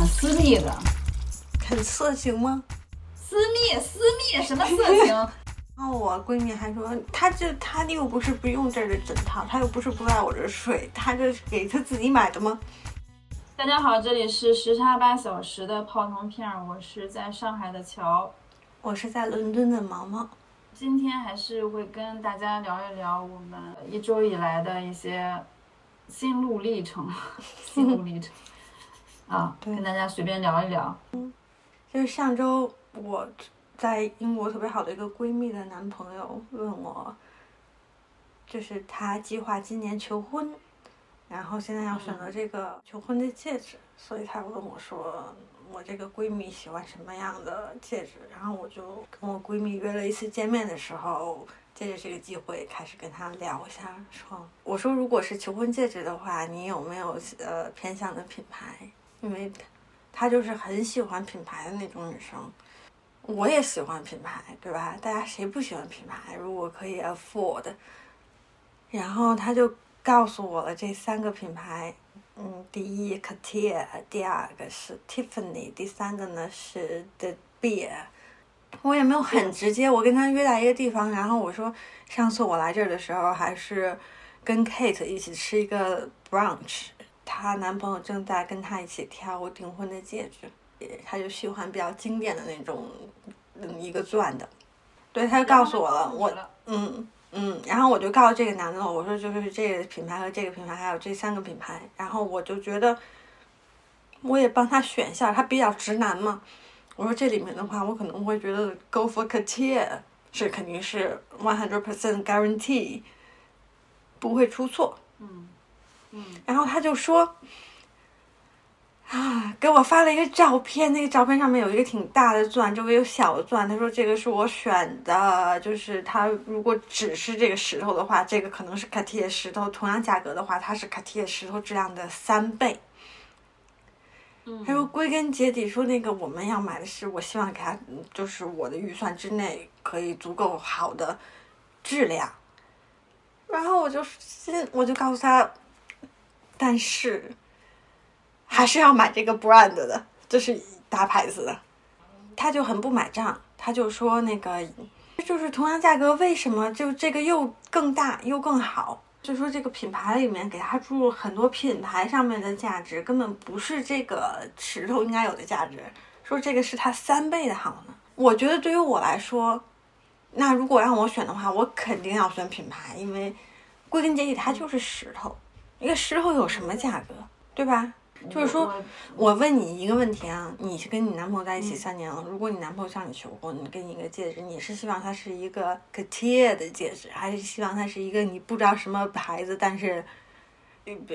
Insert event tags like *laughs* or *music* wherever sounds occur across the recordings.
很私密的，*laughs* 很色情吗？私密私密什么色情？然 *laughs* 后我闺蜜还说，她这她又不是不用这儿的枕套，她又不是不在我这儿睡，她这是给她自己买的吗？大家好，这里是时差八小时的泡腾片儿，我是在上海的乔，我是在伦敦的毛毛。今天还是会跟大家聊一聊我们一周以来的一些心路历程，*laughs* 心路历程啊，对跟大家随便聊一聊。嗯就是上周我在英国特别好的一个闺蜜的男朋友问我，就是他计划今年求婚，然后现在要选择这个求婚的戒指，所以他问我说，我这个闺蜜喜欢什么样的戒指？然后我就跟我闺蜜约了一次见面的时候，借着这个机会开始跟她聊一下，说我说如果是求婚戒指的话，你有没有呃偏向的品牌？因为她就是很喜欢品牌的那种女生。我也喜欢品牌，对吧？大家谁不喜欢品牌？如果可以 afford，然后他就告诉我了这三个品牌，嗯，第一 c a t i e r 第二个是 Tiffany，第三个呢是 The Beer。我也没有很直接，我跟他约在一个地方，然后我说上次我来这儿的时候还是跟 Kate 一起吃一个 brunch，她男朋友正在跟她一起挑订婚的戒指。她就喜欢比较经典的那种，嗯，一个钻的。对，她就告诉我了，我，嗯嗯，然后我就告诉这个男的，我说就是这个品牌和这个品牌，还有这三个品牌，然后我就觉得，我也帮他选一下，他比较直男嘛。我说这里面的话，我可能会觉得 Go for Cartier 是肯定是 one hundred percent guarantee 不会出错。嗯嗯，然后他就说。啊，给我发了一个照片，那个照片上面有一个挺大的钻，周围有小的钻。他说这个是我选的，就是他如果只是这个石头的话，这个可能是卡地亚石头，同样价格的话，它是卡地亚石头质量的三倍。嗯他说归根结底说那个我们要买的是，我希望给他就是我的预算之内可以足够好的质量。然后我就我就告诉他，但是。还是要买这个 brand 的，这是大牌子的，他就很不买账，他就说那个就是同样价格，为什么就这个又更大又更好？就说这个品牌里面给他注入很多品牌上面的价值，根本不是这个石头应该有的价值，说这个是它三倍的好呢。我觉得对于我来说，那如果让我选的话，我肯定要选品牌，因为归根结底它就是石头，一个石头有什么价格，对吧？就是说，我问你一个问题啊，你是跟你男朋友在一起三年了，如果你男朋友向你求婚，你给你一个戒指，你是希望它是一个 Cartier 的戒指，还是希望它是一个你不知道什么牌子，但是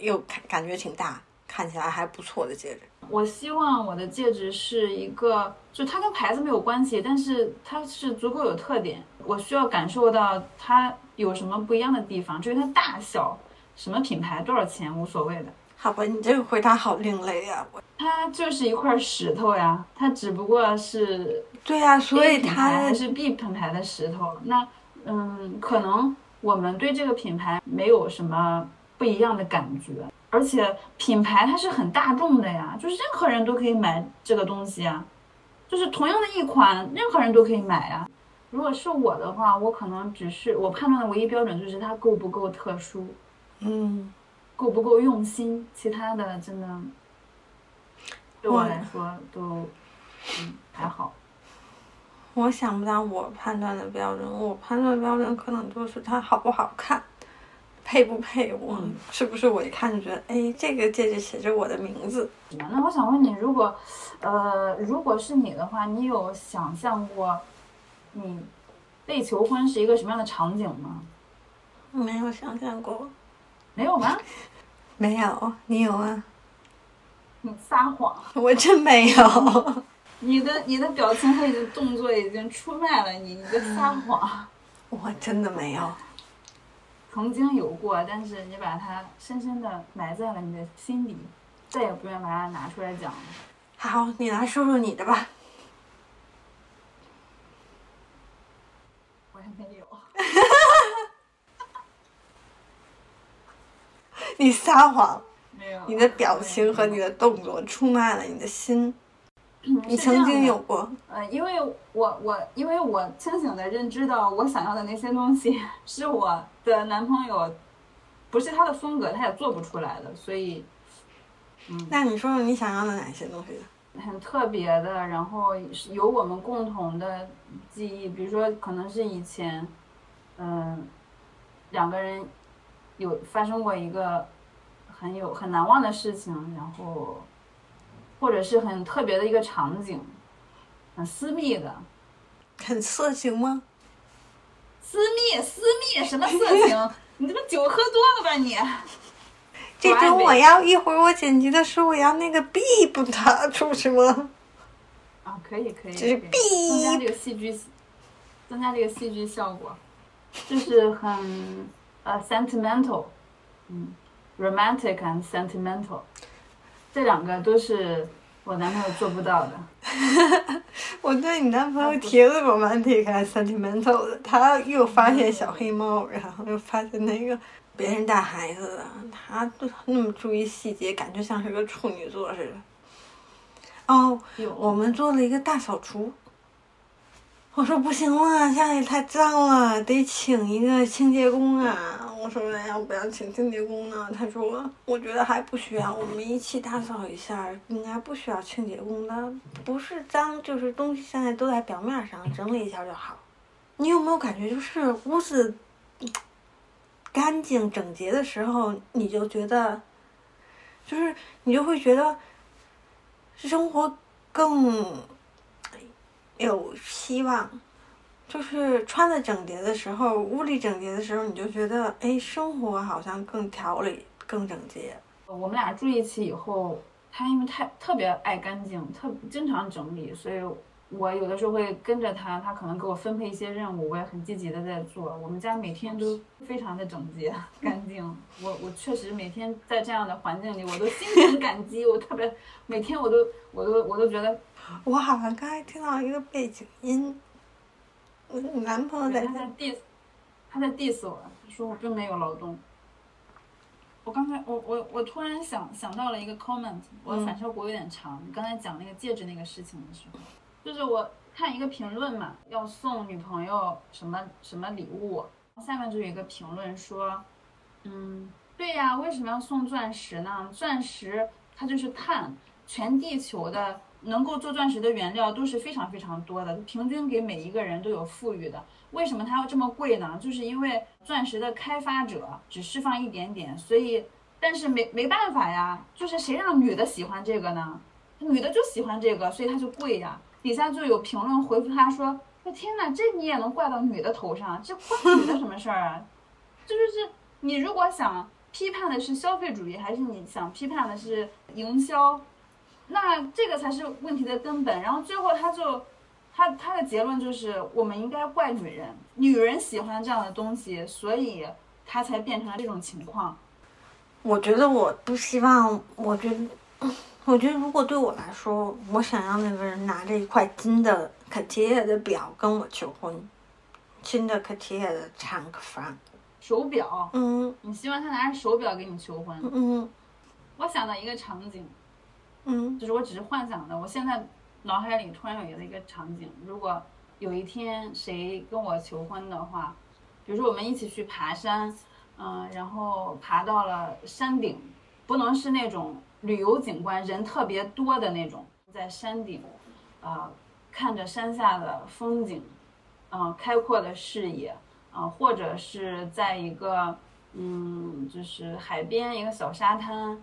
又感感觉挺大，看起来还不错的戒指？我希望我的戒指是一个，就它跟牌子没有关系，但是它是足够有特点，我需要感受到它有什么不一样的地方，至于它大小、什么品牌、多少钱无所谓的。好吧，你这个回答好另类呀、啊！它就是一块石头呀，它只不过是对呀、啊，所以它还是 B 品牌的石头。那嗯，可能我们对这个品牌没有什么不一样的感觉，而且品牌它是很大众的呀，就是任何人都可以买这个东西啊，就是同样的一款，任何人都可以买呀。如果是我的话，我可能只是我判断的唯一标准就是它够不够特殊，嗯。够不够用心？其他的真的对我来说都嗯还好。我想不到我判断的标准，我判断标准可能就是它好不好看，配不配我，嗯、是不是我一看就觉得，哎，这个戒指写着我的名字。那我想问你，如果呃，如果是你的话，你有想象过你被求婚是一个什么样的场景吗？没有想象过。没有吗？没有，你有啊？你撒谎！我真没有。你的你的表情和你的动作已经出卖了你，你在撒谎。我真的没有。曾经有过，但是你把它深深的埋在了你的心里，再也不愿把它拿出来讲了。好，你来说说你的吧。我也没有。你撒谎。没没有。你的表情和你的动作出卖了你的心。你曾经有过，呃，因为我我因为我清醒的认知到我想要的那些东西 *laughs* 是我的男朋友不是他的风格，他也做不出来的，所以嗯那你说说你想要的哪些东西？很特别的，然后是有我们共同的记忆，比如说可能是以前，嗯、两个人有发生过一个很有很难忘的事情，然后或者是很特别的一个场景，很私密的，很色情吗？私密私密什么色情？*laughs* 你这不酒喝多了吧你？这种我要一会儿我剪辑的时候我要那个 B 不打出去吗？啊，可以可以，这是可以增加这个戏剧，增加这个戏剧效果，就是很呃 sentimental，嗯，romantic and sentimental，这两个都是我男朋友做不到的。*laughs* 我对你男朋友提了 romantic and sentimental 的，他又发现小黑猫，然后又发现那个别人带孩子的，他都那么注意细节，感觉像是个处女座似的。哦，有我们做了一个大扫除。我说不行了，家里太脏了，得请一个清洁工啊！我说那要不要请清洁工呢？他说我觉得还不需要，我们一起打扫一下，应该不需要清洁工的，不是脏就是东西现在都在表面上，整理一下就好。你有没有感觉就是屋子干净整洁的时候，你就觉得，就是你就会觉得生活更有希望。就是穿的整洁的时候，屋里整洁的时候，你就觉得，哎，生活好像更条理、更整洁。我们俩住一起以后，他因为太特别爱干净，特经常整理，所以我有的时候会跟着他，他可能给我分配一些任务，我也很积极的在做。我们家每天都非常的整洁干净，我我确实每天在这样的环境里，我都心存感激，我特别每天我都我都我都觉得我好像刚才听到一个背景音，我男朋友在他在 diss 他在 diss 我，他说我并没有劳动。我刚才我我我突然想想到了一个 comment，我嗯反射弧有点长。你刚才讲那个戒指那个事情的时候，就是我看一个评论嘛，要送女朋友什么什么礼物，下面就有一个评论说，嗯，对呀，为什么要送钻石呢？钻石它就是碳，全地球的能够做钻石的原料都是非常非常多的，平均给每一个人都有富裕的。为什么它要这么贵呢？就是因为钻石的开发者只释放一点点，所以但是没没办法呀，就是谁让女的喜欢这个呢？女的就喜欢这个，所以它就贵呀。底下就有评论回复他说：“我天哪，这你也能怪到女的头上？这关女的什么事儿啊？这就是你如果想批判的是消费主义，还是你想批判的是营销？那这个才是问题的根本。然后最后他就。他他的结论就是，我们应该怪女人，女人喜欢这样的东西，所以他才变成了这种情况。我觉得我不希望，我觉得，*sighs* 我觉得如果对我来说，我想要那个人拿着一块金的 Cartier 的表跟我求婚，金的 Cartier 的长克房，手表，嗯你希望他拿着手表给你求婚？嗯我想到一个场景，嗯就是我只是幻想的，我现在脑海里突然有一个场景，如果有一天谁跟我求婚的话，比如说我们一起去爬山，嗯、然后爬到了山顶，不能是那种旅游景观人特别多的那种，在山顶，呃，看着山下的风景，嗯、开阔的视野，啊、或者是在一个嗯，就是海边一个小沙滩，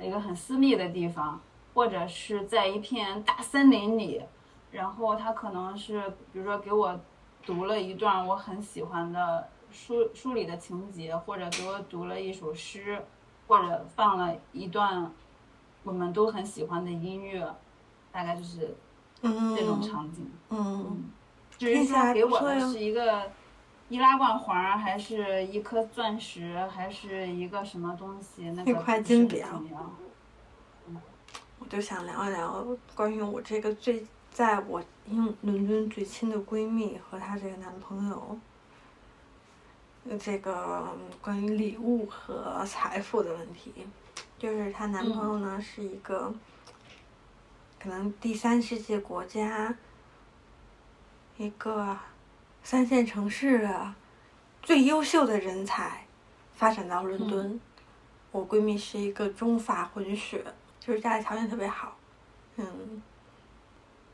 一个很私密的地方。或者是在一片大森林里，然后他可能是比如说给我读了一段我很喜欢的书书里的情节，或者给我读了一首诗，或者放了一段我们都很喜欢的音乐，大概就是嗯，这种场景。嗯，至于听起来说给我的是一个易拉罐环儿，还是一颗钻石，还是一个什么东西，那个一块不是很金表重要。我就想聊一聊关于我这个最在我英伦敦最亲的闺蜜和她这个男朋友，呃这个嗯关于礼物和财富的问题。就是她男朋友呢是一个，可能第三世界国家，一个三线城市的最优秀的人才，发展到伦敦。我闺蜜是一个中法混血，就是家里条件特别好，嗯。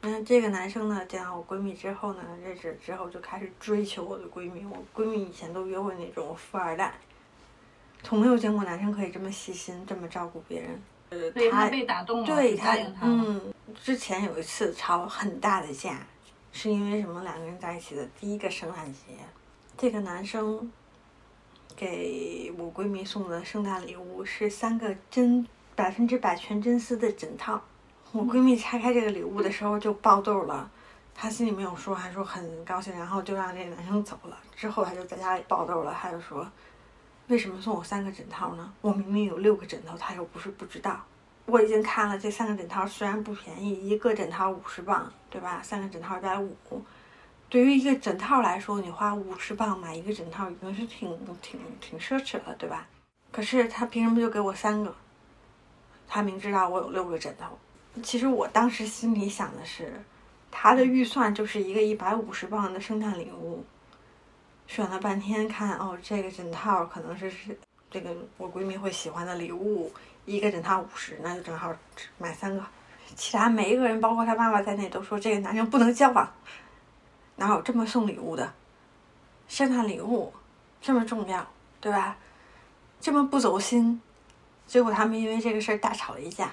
那这个男生呢，见到我闺蜜之后呢，认识之后就开始追求我的闺蜜。我闺蜜以前都约会那种富二代，从没有见过男生可以这么细心，这么照顾别人。呃，他被打动了，对他，嗯，之前有一次吵很大的架，是因为什么？两个人在一起的第一个圣诞节，这个男生给我闺蜜送的圣诞礼物是三个真百分之百全真丝的枕套。我闺蜜拆开这个礼物的时候就爆痘了，她心里没有数，还说很高兴，然后就让这个男生走了。之后她就在家里爆痘了，她就说：“为什么送我三个枕套呢？我明明有六个枕头。”她又不是不知道，我已经看了这三个枕套，虽然不便宜，一个枕套五十磅，对吧？三个枕套一百五，对于一个枕套来说，你花五十磅买一个枕套已经是挺挺挺奢侈了，对吧？可是他凭什么就给我三个？他明知道我有六个枕头。其实我当时心里想的是，他的预算就是一个一百五十磅的圣诞礼物。选了半天，看哦，这个枕套可能是是这个我闺蜜会喜欢的礼物，一个枕套五十，那就正好买三个。其他每一个人，包括他爸爸在内，都说这个男人不能交往。哪有这么送礼物的？圣诞礼物这么重要，对吧？这么不走心，结果他们因为这个事儿大吵了一架。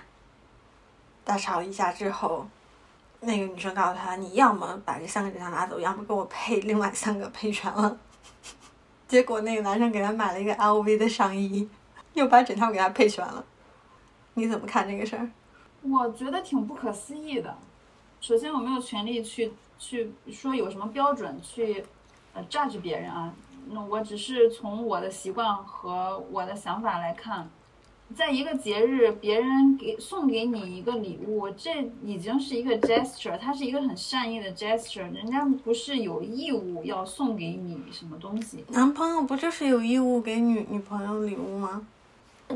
大吵一架之后，那个女生告诉他：“你要么把这三个枕套拿走，要么给我配另外三个配全了。”结果那个男生给他买了一个 LV 的上衣，又把枕套给他配全了。你怎么看这个事儿？我觉得挺不可思议的。首先，我没有权利去去说有什么标准去呃 judge 别人啊。那我只是从我的习惯和我的想法来看。在一个节日，别人给送给你一个礼物，这已经是一个 gesture，它是一个很善意的 gesture，人家不是有义务要送给你什么东西。男朋友不就是有义务给女女朋友礼物吗？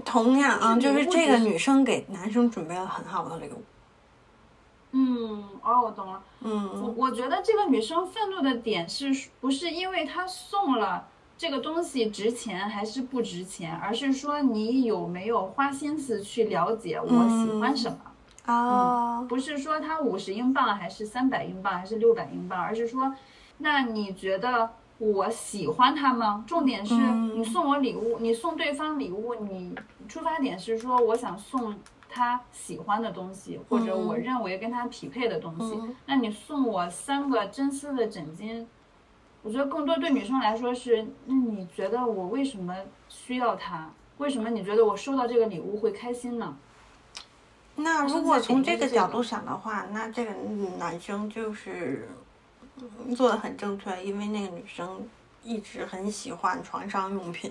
同样啊，就是这个女生给男生准备了很好的礼物。嗯，哦，我懂了。嗯，我我觉得这个女生愤怒的点是不是因为她送了？这个东西值钱还是不值钱，而是说你有没有花心思去了解我喜欢什么啊？不是说它五十英镑还是三百英镑还是六百英镑，而是说，那你觉得我喜欢它吗？重点是你送我礼物，你送对方礼物，你出发点是说我想送他喜欢的东西，或者我认为跟他匹配的东西。那你送我三个真丝的枕巾。我觉得更多对女生来说是，那你觉得我为什么需要它？为什么你觉得我收到这个礼物会开心呢？那如果从这个角度想的话，那这个男生就是做的很正确，因为那个女生一直很喜欢床上用品。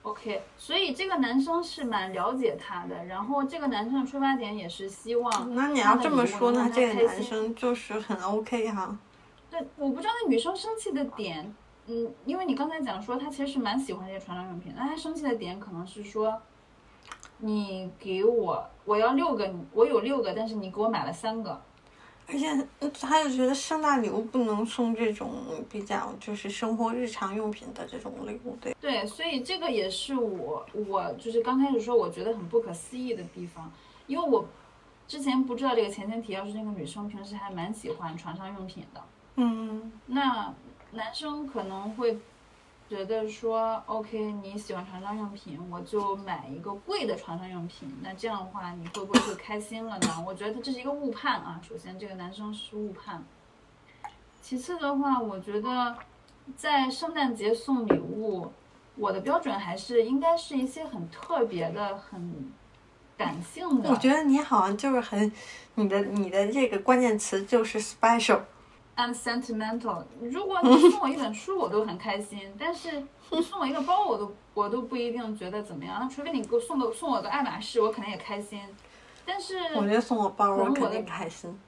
OK，所以这个男生是蛮了解她的，然后这个男生的出发点也是希望。那你要这么说，那这个男生就是很 OK 哈。对，我不知道那女生生气的点，嗯，因为你刚才讲说她其实是蛮喜欢这些床上用品，那她生气的点可能是说，你给我我要六个，我有六个，但是你给我买了三个，而且他就觉得圣诞礼物不能送这种比较就是生活日常用品的这种礼物，对。对，所以这个也是我我就是刚开始说我觉得很不可思议的地方，因为我之前不知道这个前前提要是那个女生平时还蛮喜欢床上用品的。嗯，那男生可能会觉得说，OK，你喜欢床上用品，我就买一个贵的床上用品。那这样的话，你会不会就开心了呢？我觉得这是一个误判啊。首先，这个男生是误判。其次的话，我觉得在圣诞节送礼物，我的标准还是应该是一些很特别的、很感性的。我觉得你好像就是很，你的你的这个关键词就是 special。I'm sentimental。如果你 *laughs* 送我一本书，我都很开心。但是你送我一个包，我都我都不一定觉得怎么样。那除非你给我送个送我个爱马仕，我肯定也开心。但是我觉得送我包，我肯定开心。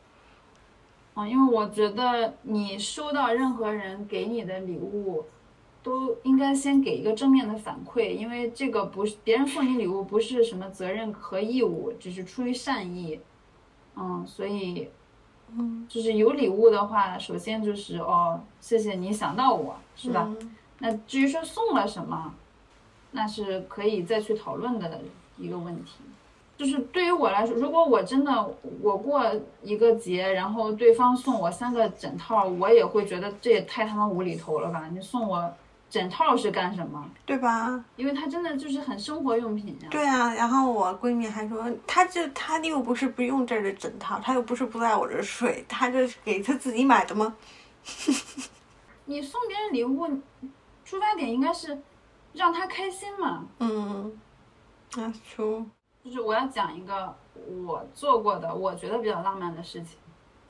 嗯，因为我觉得你收到任何人给你的礼物，都应该先给一个正面的反馈，因为这个不是别人送你礼物，不是什么责任和义务，只是出于善意。嗯，所以，嗯，就是有礼物的话，首先就是哦，谢谢你想到我，是吧？嗯那至于说送了什么，那是可以再去讨论的一个问题。就是对于我来说，如果我真的我过一个节，然后对方送我三个枕套，我也会觉得这也太他妈无厘头了吧？你送我枕套是干什么？对吧？因为它真的就是很生活用品呀。对啊，然后我闺蜜还说，她这她又不是不用这儿的枕套，她又不是不在我这儿睡，她这是给她自己买的吗？*laughs* 你送别人礼物，出发点应该是让他开心嘛。嗯，那出，就是我要讲一个我做过的，我觉得比较浪漫的事情。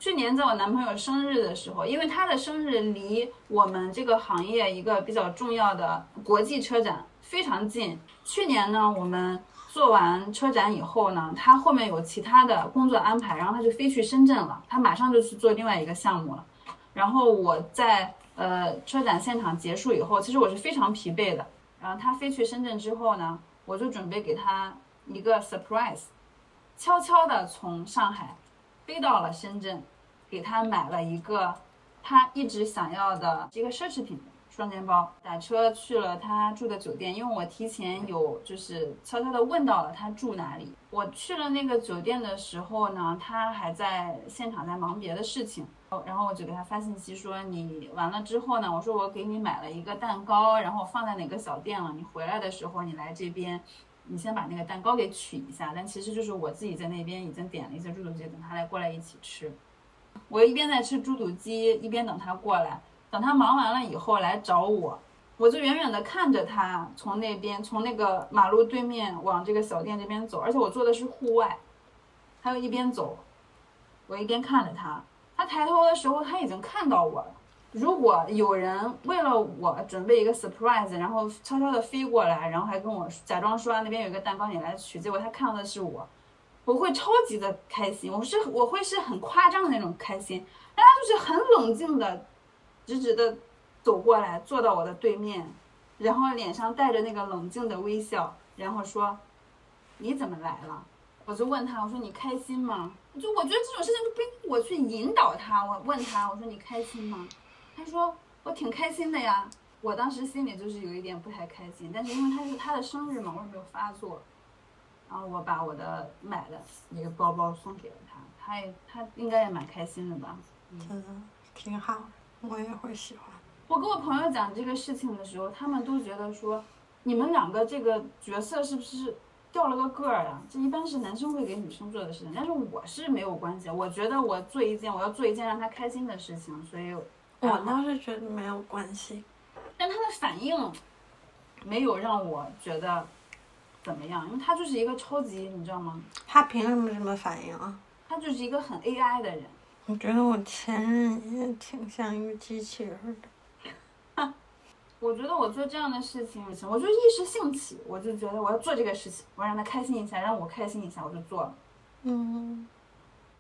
去年在我男朋友生日的时候，因为他的生日离我们这个行业一个比较重要的国际车展非常近。去年呢，我们做完车展以后呢，他后面有其他的工作安排，然后他就飞去深圳了，他马上就去做另外一个项目了。然后我在呃车展现场结束以后，其实我是非常疲惫的。然后他飞去深圳之后呢，我就准备给他一个 surprise，悄悄的从上海飞到了深圳，给他买了一个他一直想要的一个奢侈品双肩包。打车去了他住的酒店，因为我提前有就是悄悄的问到了他住哪里。我去了那个酒店的时候呢，他还在现场在忙别的事情。然后我就给他发信息说，你完了之后呢，我说我给你买了一个蛋糕，然后放在哪个小店了，你回来的时候你来这边，你先把那个蛋糕给取一下。但其实就是我自己在那边已经点了一些猪肚鸡，等他来过来一起吃。我一边在吃猪肚鸡，一边等他过来。等他忙完了以后来找我，我就远远的看着他从那边从那个马路对面往这个小店这边走，而且我坐的是户外，他又一边走，我一边看着他。他抬头的时候，他已经看到我了。如果有人为了我准备一个 surprise，然后悄悄的飞过来，然后还跟我假装说那边有一个蛋糕，你来取，结果他看到的是我，我会超级的开心，我是我会是很夸张的那种开心。但他就是很冷静的，直直的走过来，坐到我的对面，然后脸上带着那个冷静的微笑，然后说：“你怎么来了？”我就问他，我说：“你开心吗？”就我觉得这种事情就不应我去引导他。我问他，我说：“你开心吗？”他说：“我挺开心的呀。”我当时心里就是有一点不太开心，但是因为他是他的生日嘛，我也没有发作。然后我把我的买的那个包包送给了他，他也他应该也蛮开心的吧。嗯，挺好，我也会喜欢。我跟我朋友讲这个事情的时候，他们都觉得说，你们两个这个角色是不是掉了个个儿啊？这一般是男生会给女生做的事情，但是我是没有关系。我觉得我做一件我要做一件让他开心的事情，所以我倒是觉得没有关系。但他的反应没有让我觉得怎么样，因为他就是一个超级，你知道吗？他凭什么这么反应啊？他就是一个很 AI 的人。我觉得我前任也挺像一个机器人的。*laughs* 我觉得我做这样的事情，我就一时兴起，我就觉得我要做这个事情，我让他开心一下，让我开心一下，我就做了。嗯，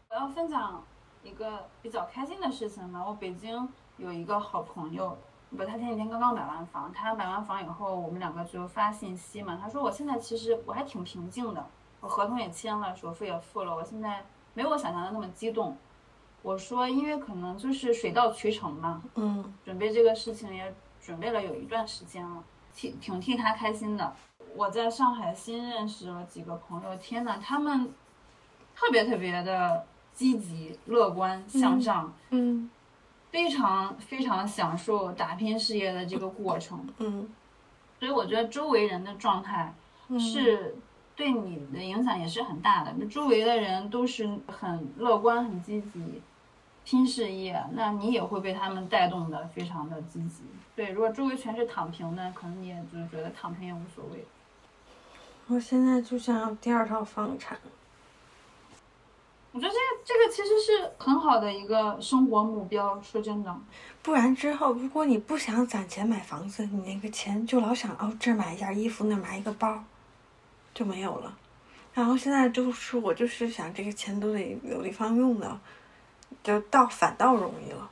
我要分享一个比较开心的事情吧。我北京有一个好朋友，不，他前几天刚刚买完房，他买完房以后，我们两个就发信息嘛。他说我现在其实我还挺平静的，我合同也签了，首付也付了，我现在没有我想象的那么激动。我说，因为可能就是水到渠成嘛，嗯，准备这个事情也准备了有一段时间了，挺挺替他开心的。我在上海新认识了几个朋友，天呐，他们特别特别的积极、乐观、向上，嗯非常非常享受打拼事业的这个过程。嗯所以我觉得周围人的状态嗯，是对你的影响也是很大的。周围的人都是很乐观、很积极，拼事业，那你也会被他们带动的非常的积极。对，如果周围全是躺平的，可能你也就觉得躺平也无所谓。我现在就想要第二套房产。我觉得这个这个其实是很好的一个生活目标。说真的，不然之后，如果你不想攒钱买房子，你那个钱就老想哦，这买一件衣服，那买一个包，就没有了。然后现在就是我就是想这个钱都得有地方用的，就倒反倒容易了。